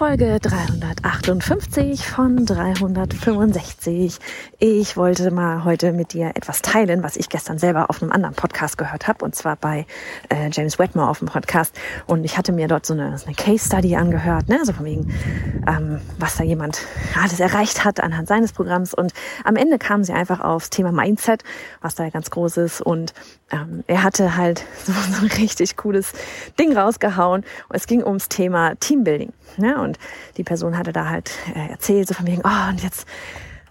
Folge 358 von 365. Ich wollte mal heute mit dir etwas teilen, was ich gestern selber auf einem anderen Podcast gehört habe, und zwar bei äh, James Wetmore auf dem Podcast. Und ich hatte mir dort so eine, so eine Case Study angehört, ne? so von wegen, ähm, was da jemand alles erreicht hat anhand seines Programms. Und am Ende kamen sie einfach aufs Thema Mindset, was da ganz groß ist. Und ähm, er hatte halt so, so ein richtig cooles Ding rausgehauen. Und es ging ums Thema Teambuilding. Ne? Und die Person hatte da halt äh, erzählt, so von wegen, oh, und jetzt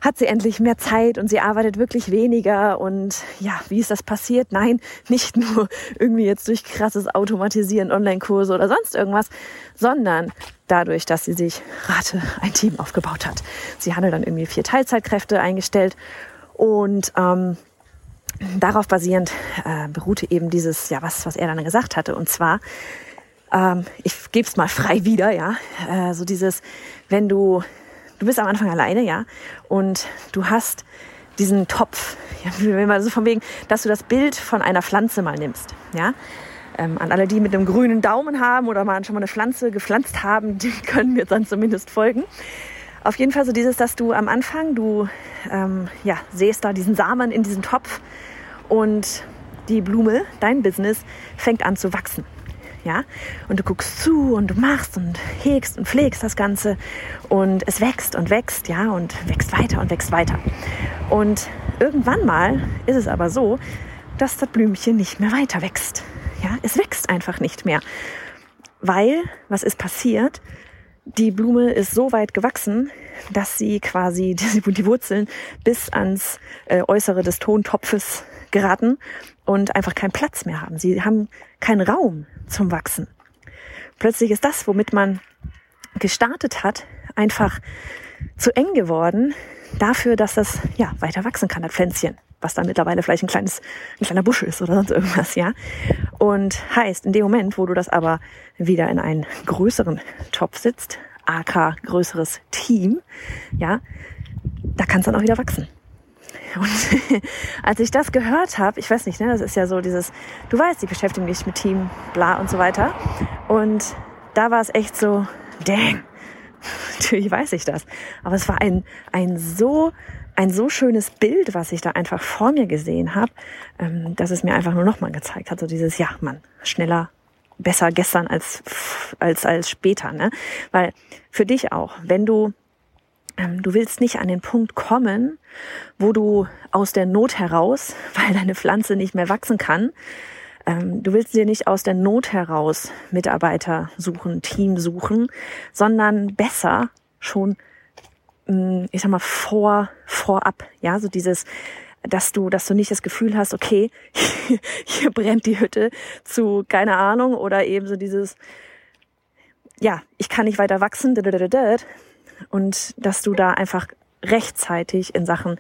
hat sie endlich mehr Zeit und sie arbeitet wirklich weniger. Und ja, wie ist das passiert? Nein, nicht nur irgendwie jetzt durch krasses Automatisieren, Online-Kurse oder sonst irgendwas, sondern dadurch, dass sie sich Rate ein Team aufgebaut hat. Sie hatte dann irgendwie vier Teilzeitkräfte eingestellt und ähm, darauf basierend äh, beruhte eben dieses, ja, was, was er dann gesagt hatte. Und zwar, ähm, ich gebe es mal frei wieder, ja, äh, so dieses, wenn du, du bist am Anfang alleine, ja, und du hast diesen Topf, ja, wenn man so von wegen, dass du das Bild von einer Pflanze mal nimmst, ja, ähm, an alle, die mit einem grünen Daumen haben oder mal schon mal eine Pflanze gepflanzt haben, die können mir dann zumindest folgen. Auf jeden Fall so dieses, dass du am Anfang, du ähm, ja, sähst da diesen Samen in diesen Topf und die Blume, dein Business, fängt an zu wachsen ja. Und du guckst zu und du machst und hegst und pflegst das Ganze und es wächst und wächst, ja, und wächst weiter und wächst weiter. Und irgendwann mal ist es aber so, dass das Blümchen nicht mehr weiter wächst. Ja, es wächst einfach nicht mehr. Weil, was ist passiert? Die Blume ist so weit gewachsen, dass sie quasi die, Wurzeln bis ans äh, Äußere des Tontopfes geraten und einfach keinen Platz mehr haben. Sie haben keinen Raum zum Wachsen. Plötzlich ist das, womit man gestartet hat, einfach zu eng geworden dafür, dass das ja weiter wachsen kann, das Pflänzchen, was dann mittlerweile vielleicht ein kleines, ein kleiner Busch ist oder sonst irgendwas, ja. Und heißt, in dem Moment, wo du das aber wieder in einen größeren Topf sitzt, AK größeres Team, ja, da kann es dann auch wieder wachsen. Und als ich das gehört habe, ich weiß nicht, ne, das ist ja so dieses, du weißt, ich beschäftige mich mit Team, bla und so weiter. Und da war es echt so, dang, natürlich weiß ich das. Aber es war ein, ein so, ein so schönes Bild, was ich da einfach vor mir gesehen habe, ähm, dass es mir einfach nur nochmal gezeigt hat. So dieses, ja, Mann, schneller, besser gestern als, als, als später, ne? Weil für dich auch, wenn du du willst nicht an den Punkt kommen, wo du aus der Not heraus, weil deine Pflanze nicht mehr wachsen kann, ähm, du willst dir nicht aus der Not heraus Mitarbeiter suchen, Team suchen, sondern besser schon, mm, ich sag mal, vor, vorab, ja, so dieses, dass du, dass du nicht das Gefühl hast, okay, hier brennt die Hütte zu, keine Ahnung, oder eben so dieses, ja, ich kann nicht weiter wachsen, und dass du da einfach rechtzeitig in Sachen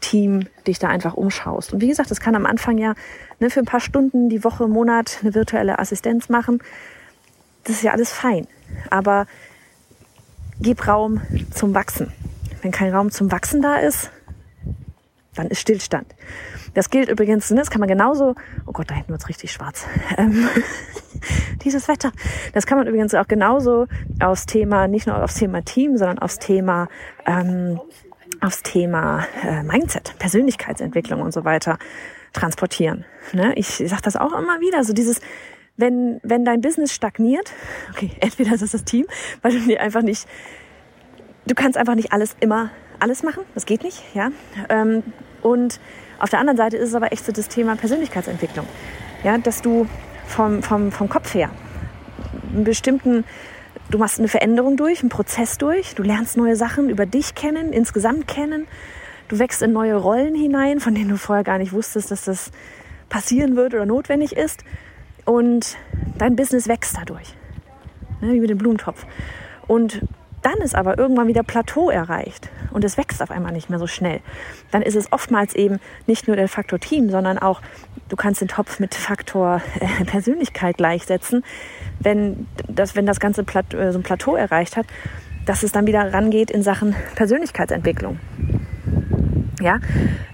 Team dich da einfach umschaust. Und wie gesagt, das kann am Anfang ja ne, für ein paar Stunden die Woche, Monat eine virtuelle Assistenz machen. Das ist ja alles fein. Aber gib Raum zum Wachsen. Wenn kein Raum zum Wachsen da ist, dann ist Stillstand. Das gilt übrigens, ne, das kann man genauso, oh Gott, da hinten wird's richtig schwarz. Ähm, dieses Wetter. Das kann man übrigens auch genauso aufs Thema, nicht nur aufs Thema Team, sondern aufs Thema, ähm, aufs Thema äh, Mindset, Persönlichkeitsentwicklung und so weiter transportieren. Ne? Ich sage das auch immer wieder, so dieses, wenn, wenn dein Business stagniert, okay, entweder ist es das Team, weil du dir einfach nicht, du kannst einfach nicht alles immer alles machen, das geht nicht, ja. Ähm, und auf der anderen Seite ist es aber echt so das Thema Persönlichkeitsentwicklung, ja, dass du vom, vom, vom Kopf her. Einen bestimmten du machst eine Veränderung durch, einen Prozess durch, du lernst neue Sachen über dich kennen, insgesamt kennen, du wächst in neue Rollen hinein, von denen du vorher gar nicht wusstest, dass das passieren wird oder notwendig ist. Und dein Business wächst dadurch, ne, wie mit dem Blumentopf. Und dann ist aber irgendwann wieder Plateau erreicht und es wächst auf einmal nicht mehr so schnell. Dann ist es oftmals eben nicht nur der Faktor Team, sondern auch, du kannst den Topf mit Faktor äh, Persönlichkeit gleichsetzen, wenn das, wenn das ganze Plateau, äh, so ein Plateau erreicht hat, dass es dann wieder rangeht in Sachen Persönlichkeitsentwicklung. Ja,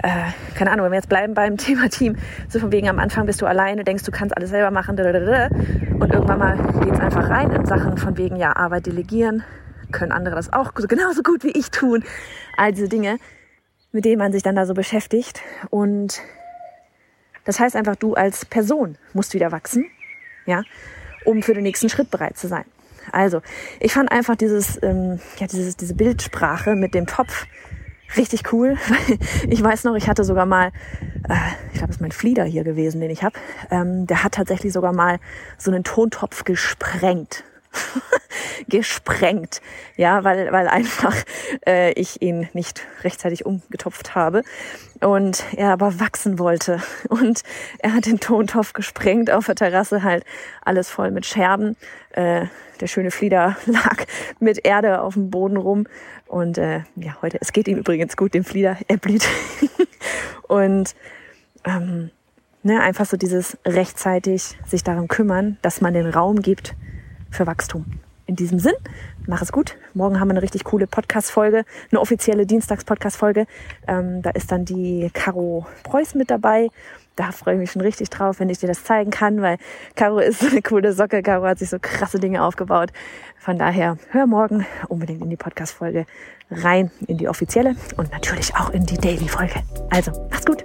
äh, keine Ahnung, wenn wir jetzt bleiben beim Thema Team, so von wegen am Anfang bist du alleine, denkst du kannst alles selber machen, und irgendwann mal geht es einfach rein in Sachen von wegen, ja, Arbeit delegieren, können andere das auch genauso gut wie ich tun. All diese Dinge, mit denen man sich dann da so beschäftigt. Und das heißt einfach, du als Person musst wieder wachsen, ja, um für den nächsten Schritt bereit zu sein. Also, ich fand einfach dieses, ähm, ja, dieses, diese Bildsprache mit dem Topf richtig cool. ich weiß noch, ich hatte sogar mal, äh, ich glaube, das ist mein Flieder hier gewesen, den ich habe. Ähm, der hat tatsächlich sogar mal so einen Tontopf gesprengt. gesprengt, ja, weil, weil einfach äh, ich ihn nicht rechtzeitig umgetopft habe und er aber wachsen wollte und er hat den Tontopf gesprengt auf der Terrasse halt alles voll mit Scherben. Äh, der schöne Flieder lag mit Erde auf dem Boden rum und äh, ja, heute, es geht ihm übrigens gut, dem Flieder, er blüht und ähm, ne, einfach so dieses rechtzeitig sich darum kümmern, dass man den Raum gibt, für Wachstum. In diesem Sinn, mach es gut. Morgen haben wir eine richtig coole Podcast-Folge, eine offizielle Dienstags-Podcast-Folge. Ähm, da ist dann die Caro Preuß mit dabei. Da freue ich mich schon richtig drauf, wenn ich dir das zeigen kann, weil Caro ist so eine coole Socke. Caro hat sich so krasse Dinge aufgebaut. Von daher, hör morgen unbedingt in die Podcast-Folge rein, in die offizielle und natürlich auch in die Daily-Folge. Also, mach's gut.